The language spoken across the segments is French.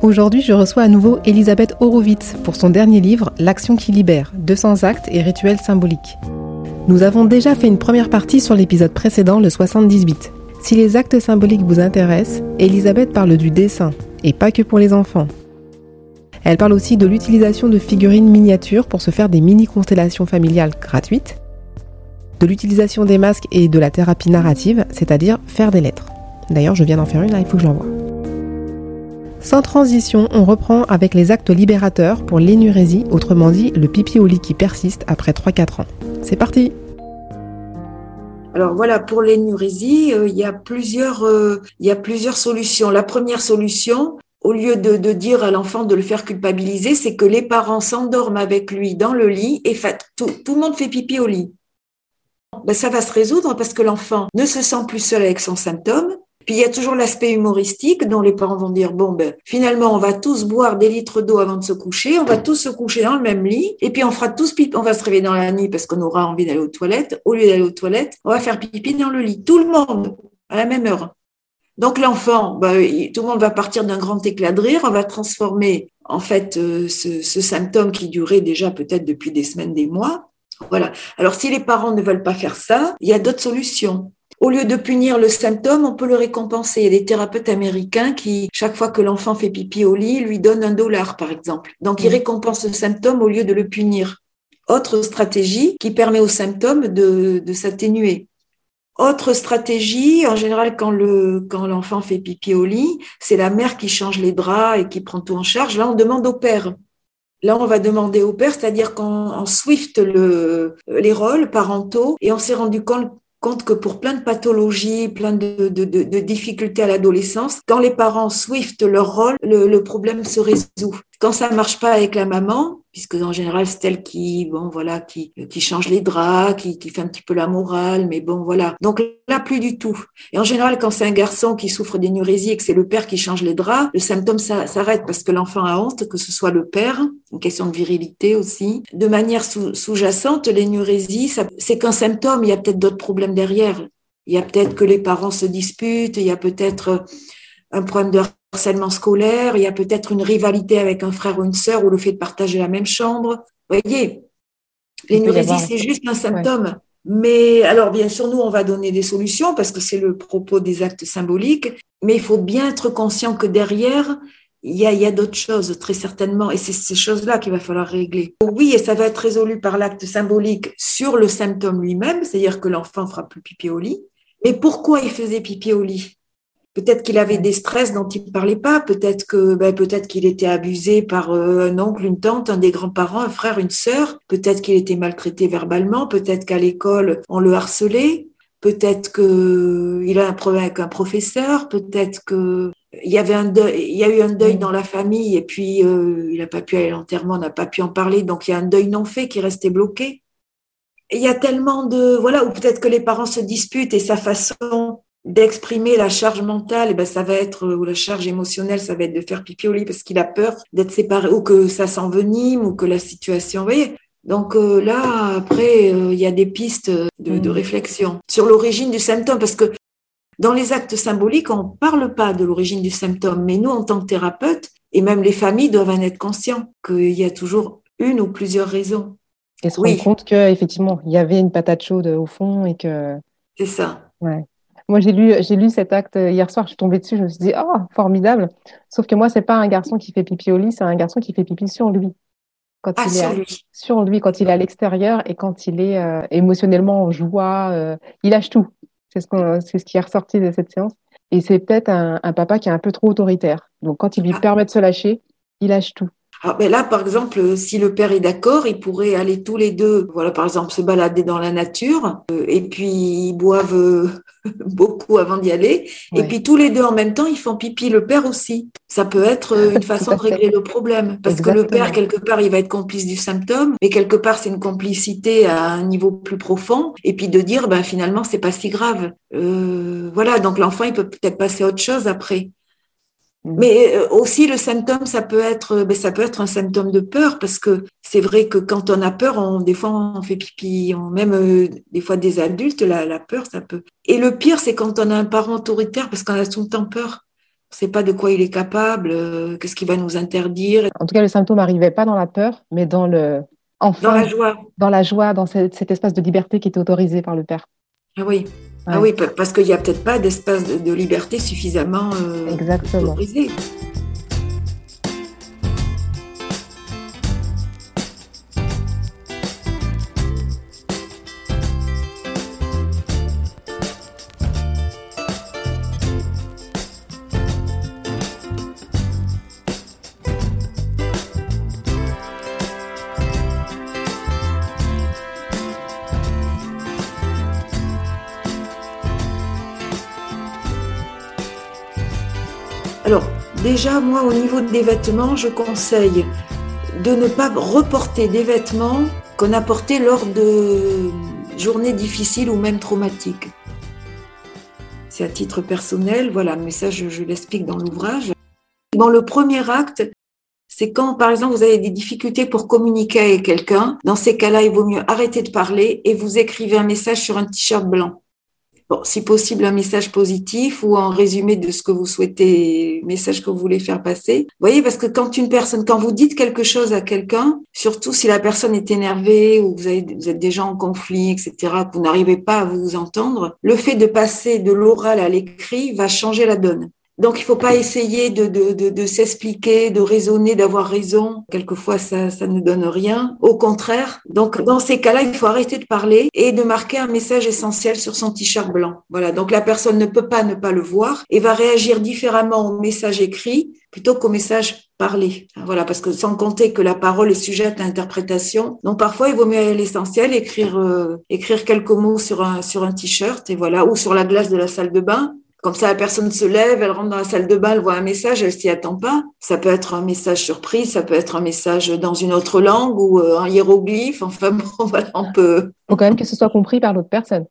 Aujourd'hui, je reçois à nouveau Elisabeth Horowitz pour son dernier livre, L'action qui libère, 200 actes et rituels symboliques. Nous avons déjà fait une première partie sur l'épisode précédent, le 78. Si les actes symboliques vous intéressent, Elisabeth parle du dessin, et pas que pour les enfants. Elle parle aussi de l'utilisation de figurines miniatures pour se faire des mini-constellations familiales gratuites, de l'utilisation des masques et de la thérapie narrative, c'est-à-dire faire des lettres. D'ailleurs, je viens d'en faire une, là, il faut que je l'envoie. Sans transition, on reprend avec les actes libérateurs pour l'énurésie, autrement dit le pipi au lit qui persiste après 3-4 ans. C'est parti alors voilà, pour l'énurésie, euh, il, y a plusieurs, euh, il y a plusieurs solutions. La première solution, au lieu de, dire à l'enfant de le faire culpabiliser, c'est que les parents s'endorment avec lui dans le lit et tout, tout, le monde fait pipi au lit. Ben, ça va se résoudre parce que l'enfant ne se sent plus seul avec son symptôme puis il y a toujours l'aspect humoristique dont les parents vont dire bon ben finalement on va tous boire des litres d'eau avant de se coucher, on va tous se coucher dans le même lit et puis on fera tous pipi, on va se réveiller dans la nuit parce qu'on aura envie d'aller aux toilettes. Au lieu d'aller aux toilettes, on va faire pipi dans le lit, tout le monde à la même heure. Donc l'enfant, ben, tout le monde va partir d'un grand éclat de rire, on va transformer en fait euh, ce, ce symptôme qui durait déjà peut-être depuis des semaines, des mois. Voilà. Alors si les parents ne veulent pas faire ça, il y a d'autres solutions. Au lieu de punir le symptôme, on peut le récompenser. Il y a des thérapeutes américains qui, chaque fois que l'enfant fait pipi au lit, lui donnent un dollar, par exemple. Donc, ils mmh. récompensent le symptôme au lieu de le punir. Autre stratégie qui permet au symptôme de, s'atténuer. Autre stratégie, en général, quand le quand l'enfant fait pipi au lit, c'est la mère qui change les draps et qui prend tout en charge. Là, on demande au père. Là, on va demander au père, c'est-à-dire qu'on swift le, les rôles parentaux et on s'est rendu compte compte que pour plein de pathologies, plein de, difficultés à l'adolescence, quand les parents swift leur rôle, le, le problème se résout. Quand ça marche pas avec la maman, puisque en général c'est elle qui, bon voilà, qui, qui change les draps, qui, qui fait un petit peu la morale, mais bon voilà. Donc là plus du tout. Et en général quand c'est un garçon qui souffre d'énurésie et que c'est le père qui change les draps, le symptôme s'arrête parce que l'enfant a honte, que ce soit le père, une question de virilité aussi. De manière sous-jacente, l'énurésie, c'est qu'un symptôme, il y a peut-être d'autres problèmes derrière. Il y a peut-être que les parents se disputent, il y a peut-être un problème de harcèlement scolaire, il y a peut-être une rivalité avec un frère ou une sœur ou le fait de partager la même chambre. Vous voyez, l'énurésie, c'est juste un symptôme. Mais alors, bien sûr, nous, on va donner des solutions parce que c'est le propos des actes symboliques, mais il faut bien être conscient que derrière, il y a, il y a d'autres choses, très certainement, et c'est ces choses-là qu'il va falloir régler. Oui, et ça va être résolu par l'acte symbolique sur le symptôme lui-même, c'est-à-dire que l'enfant fera plus pipi au lit. Mais pourquoi il faisait pipi au lit? Peut-être qu'il avait des stress dont il ne parlait pas, ben, peut-être qu'il était abusé par euh, un oncle, une tante, un des grands-parents, un frère, une sœur, peut-être qu'il était maltraité verbalement, peut-être qu'à l'école on le harcelait, peut-être qu'il a un problème avec un professeur, peut-être que il y avait un deuil, il y a eu un deuil dans la famille et puis euh, il n'a pas pu aller à l'enterrement, n'a pas pu en parler, donc il y a un deuil non fait qui restait bloqué. il y a tellement de voilà, ou peut-être que les parents se disputent et sa façon d'exprimer la charge mentale, et eh ben ça va être ou la charge émotionnelle, ça va être de faire pipi au lit parce qu'il a peur d'être séparé ou que ça s'envenime ou que la situation, vous voyez. Donc euh, là, après, euh, il y a des pistes de, de mmh. réflexion sur l'origine du symptôme parce que dans les actes symboliques, on parle pas de l'origine du symptôme, mais nous, en tant que thérapeutes, et même les familles doivent en être conscients qu'il y a toujours une ou plusieurs raisons. Et se rendre compte qu'effectivement, il y avait une patate chaude au fond et que. C'est ça. Ouais. Moi, j'ai lu, j'ai lu cet acte hier soir, je suis tombée dessus, je me suis dit, oh, formidable. Sauf que moi, c'est pas un garçon qui fait pipi au lit, c'est un garçon qui fait pipi sur lui. Quand ah, il sur est lui. sur lui, quand il est à l'extérieur et quand il est euh, émotionnellement en joie, euh, il lâche tout. C'est ce, qu'on, c'est ce qui est ressorti de cette séance. Et c'est peut-être un, un, papa qui est un peu trop autoritaire. Donc, quand il lui ah. permet de se lâcher, il lâche tout. Alors, ben là, par exemple, si le père est d'accord, ils pourraient aller tous les deux, voilà, par exemple, se balader dans la nature, euh, et puis ils boivent euh, beaucoup avant d'y aller, et puis tous les deux en même temps, ils font pipi, le père aussi. Ça peut être euh, une façon de régler le problème, parce que le père, quelque part, il va être complice du symptôme, mais quelque part, c'est une complicité à un niveau plus profond, et puis de dire, ben finalement, c'est pas si grave. Euh, voilà, donc l'enfant, il peut peut-être passer à autre chose après. Mm. Mais euh, aussi le symptôme, ça peut être, ben, ça peut être un symptôme de peur parce que c'est vrai que quand on a peur, on, des fois on fait pipi, on, même euh, des fois des adultes, la, la, peur, ça peut. Et le pire, c'est quand on a un parent autoritaire parce qu'on a tout le temps peur. On ne sait pas de quoi il est capable, euh, qu'est-ce qu'il va nous interdire. En tout cas, le symptôme n'arrivait pas dans la peur, mais dans le, enfin, dans la joie, dans la joie, dans cet, cet espace de liberté qui était autorisé par le père. Ah oui. Ah oui, parce qu'il n'y a peut-être pas d'espace de, liberté suffisamment euh, Exactement. autorisé. Déjà, moi, au niveau des vêtements, je conseille de ne pas reporter des vêtements qu'on a portés lors de journées difficiles ou même traumatiques. C'est à titre personnel, voilà, mais ça, je, l'explique dans l'ouvrage. Bon, le premier acte, c'est quand, par exemple, vous avez des difficultés pour communiquer avec quelqu'un. Dans ces cas-là, il vaut mieux arrêter de parler et vous écrivez un message sur un t-shirt blanc bon, si possible un message positif ou un résumé de ce que vous souhaitez, message que vous voulez faire passer. Vous voyez, parce que quand une personne, quand vous dites quelque chose à quelqu'un, surtout si la personne est énervée ou vous, avez, vous êtes déjà en conflit, etc., que vous n'arrivez pas à vous entendre, le fait de passer de l'oral à l'écrit va changer la donne. Donc, il faut pas essayer de, de, de, de s'expliquer, de raisonner, d'avoir raison. Quelquefois, ça, ça ne donne rien. Au contraire. Donc, dans ces cas-là, il faut arrêter de parler et de marquer un message essentiel sur son t-shirt blanc. Voilà. Donc, la personne ne peut pas ne pas le voir et va réagir différemment au message écrit plutôt qu'au message parlé. Voilà, parce que sans compter que la parole est sujette à interprétation, donc parfois il vaut mieux aller à l'essentiel, écrire euh, écrire quelques mots sur un sur un t-shirt et voilà, ou sur la glace de la salle de bain, comme ça, la personne se lève, elle rentre dans la salle de bain, elle voit un message, elle s'y attend pas. Ça peut être un message surprise, ça peut être un message dans une autre langue ou euh, un hiéroglyphe. Enfin bon, voilà, on peut. Faut quand même que ce soit compris par l'autre personne.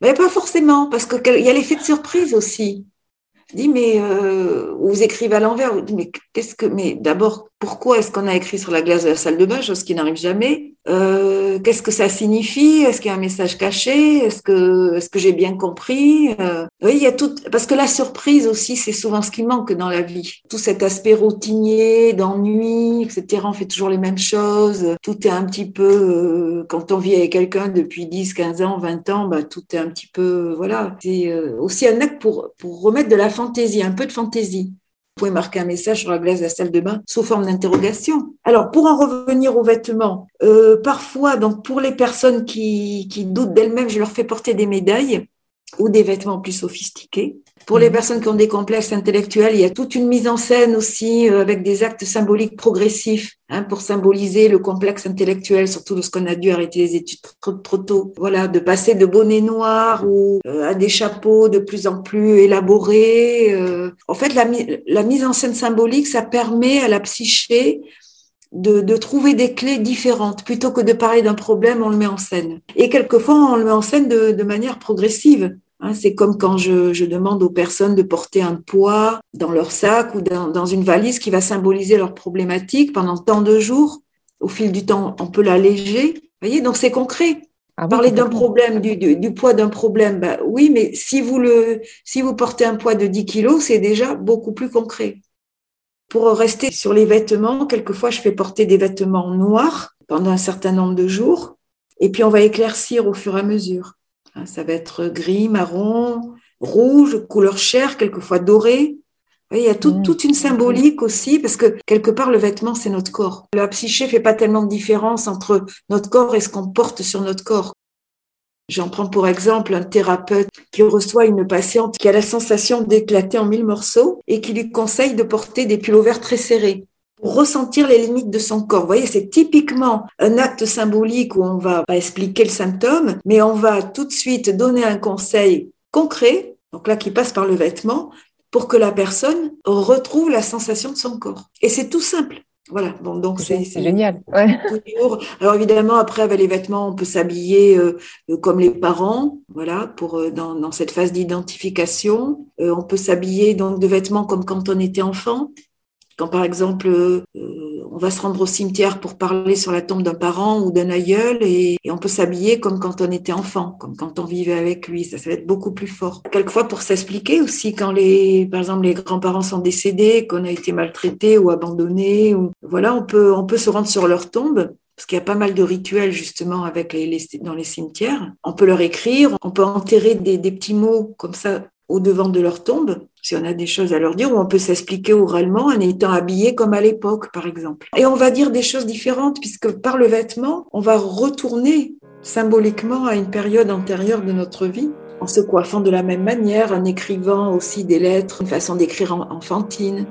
Mais pas forcément, parce qu'il y a l'effet de surprise aussi. Je dis, mais euh, vous écrivez à l'envers. Vous dites, mais qu'est-ce que. Mais d'abord, pourquoi est-ce qu'on a écrit sur la glace de la salle de bain, chose qui n'arrive jamais euh, Qu'est-ce que ça signifie? Est-ce qu'il y a un message caché? Est-ce que, est-ce que j'ai bien compris? Euh, Oui, il y a tout. Parce que la surprise aussi, c'est souvent ce qui manque dans la vie. Tout cet aspect routinier, d'ennui, etc. On fait toujours les mêmes choses. Tout est un petit peu. Euh, quand on vit avec quelqu'un depuis 10, 15 ans, 20 ans, bah, tout est un petit peu. Voilà. C'est aussi un acte pour, pour remettre de la fantaisie, un peu de fantaisie. Vous pouvez marquer un message sur la glace de la salle de bain sous forme d'interrogation. Alors, pour en revenir aux vêtements, euh, parfois, donc pour les personnes qui, qui doutent d'elles-mêmes, je leur fais porter des médailles ou des vêtements plus sophistiqués. Pour les mhm. personnes qui ont des complexes intellectuels, il y a toute une mise en scène aussi euh, avec des actes symboliques progressifs hein, pour symboliser le complexe intellectuel, surtout lorsqu'on a dû arrêter les études trop, trop tôt. Voilà, de passer de bonnets noirs ou euh, à des chapeaux de plus en plus élaborés. Euh. En fait, la, la mise en scène symbolique, ça permet à la psyché de, de, trouver des clés différentes. Plutôt que de parler d'un problème, on le met en scène. Et quelquefois, on le met en scène de, de manière progressive. Hein, c'est comme quand je, demande aux personnes de porter un poids dans leur sac ou dans, une valise qui va symboliser leur problématique pendant tant de jours. Au fil du temps, on peut l'alléger. voyez, donc c'est concret. Ah Parler d'un problème, du, poids d'un problème, bah oui, mais si vous le, si vous portez un poids de 10 kilos, c'est déjà beaucoup plus concret. Pour rester sur les vêtements, quelquefois je fais porter des vêtements noirs pendant un certain nombre de jours, et puis on va éclaircir au fur et à mesure. Hein, ça va être gris, marron, rouge, couleur chair, quelquefois doré. Il y a mmh. toute une symbolique aussi, parce que quelque part, le vêtement, c'est notre corps. La psyché fait pas tellement de différence entre notre corps et ce qu'on porte sur notre corps. J'en prends pour exemple un thérapeute qui reçoit une patiente qui a la sensation d'éclater en mille morceaux et qui lui conseille de porter des pullovers très serrés. pour ressentir les limites de son corps. Vous voyez, c'est typiquement un acte symbolique où on va expliquer le symptôme, mais on va tout de suite donner un conseil concret, donc là qui passe par le vêtement, pour que la personne retrouve la sensation de son corps. Et c'est tout simple. Voilà, bon, donc c'est génial. Alors évidemment, après avec les vêtements, on peut s'habiller euh, euh, comme les parents, voilà, pour euh, dans, dans, cette phase d'identification. on peut s'habiller donc de vêtements comme quand on était enfant. Quand par exemple, euh, on va se rendre au cimetière pour parler sur la tombe d'un parent ou d'un aïeul et, on peut s'habiller comme quand on était enfant, comme quand on vivait avec lui, ça, ça va être beaucoup plus fort. Quelquefois pour s'expliquer aussi quand les, par exemple, les grands-parents sont décédés, qu'on a été maltraité ou abandonné, ou voilà, on peut, on peut se rendre sur leur tombe parce qu'il y a pas mal de rituels justement avec les, dans les cimetières. On peut leur écrire, on peut enterrer des, des petits mots comme ça au devant de leur tombe, si on a des choses à leur dire, ou on peut s'expliquer oralement en étant habillé comme à l'époque, par exemple. Et on va dire des choses différentes, puisque par le vêtement, on va retourner symboliquement à une période antérieure de notre vie, en se coiffant de la même manière, en écrivant aussi des lettres, une façon d'écrire enfantine.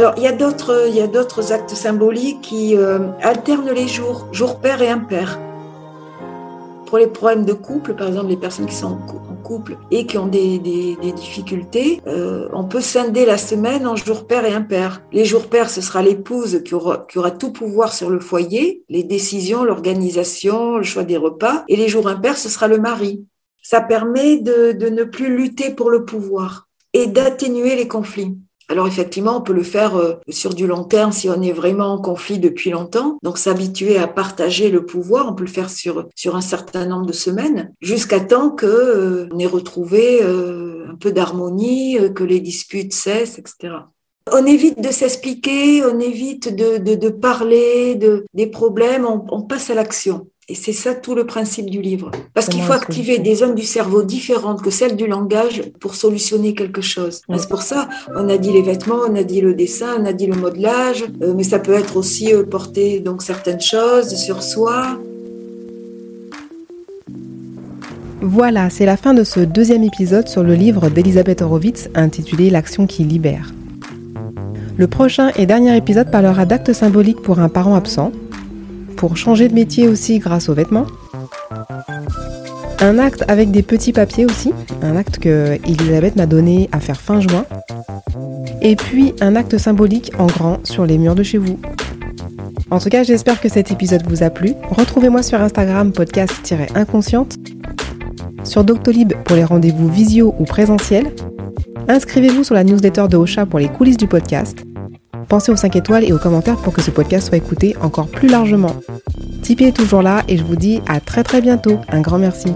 Alors, il y a d'autres, il y a d'autres actes symboliques qui euh, alternent les jours, jour père et impair. Pour les problèmes de couple, par exemple, les personnes qui sont en couple et qui ont des, difficultés, euh, on peut scinder la semaine en jour père et impair. Les jours pairs, ce sera l'épouse qui aura, qui aura tout pouvoir sur le foyer, les décisions, l'organisation, le choix des repas. Et les jours impairs, ce sera le mari. Ça permet de, de ne plus lutter pour le pouvoir et d'atténuer les conflits. Alors effectivement, on peut le faire euh, sur du long terme si on est vraiment en conflit depuis longtemps. Donc s'habituer à partager le pouvoir, on peut le faire sur sur un certain nombre de semaines, jusqu'à temps que euh, on ait retrouvé euh, un peu d'harmonie, que les disputes cessent, etc. On évite de s'expliquer, on évite de, de, de parler de, des problèmes, on, on passe à l'action. Et c'est ça tout le principe du livre. Parce qu'il faut activer des zones du cerveau différentes que celles du langage pour solutionner quelque chose. C'est pour ça, on a dit les vêtements, on a dit le dessin, on a dit le modelage, euh, mais ça peut être aussi euh, porter donc certaines choses sur soi. Voilà, c'est la fin de ce deuxième épisode sur le livre d'Elisabeth Horowitz intitulé L'action qui libère. Le prochain et dernier épisode parlera d'actes symboliques pour un parent absent, pour changer de métier aussi grâce aux vêtements. Un acte avec des petits papiers aussi, un acte que Elisabeth m'a donné à faire fin juin. Et puis un acte symbolique en grand sur les murs de chez vous. En tout cas, j'espère que cet épisode vous a plu. Retrouvez-moi sur Instagram podcast-inconsciente, sur Doctolib pour les rendez-vous visio ou présentiels. Inscrivez-vous sur la newsletter de Ocha pour les coulisses du podcast Pensez aux 5 étoiles et aux commentaires pour que ce podcast soit écouté encore plus largement. Tipeee est toujours là et je vous dis à très très bientôt. Un grand merci.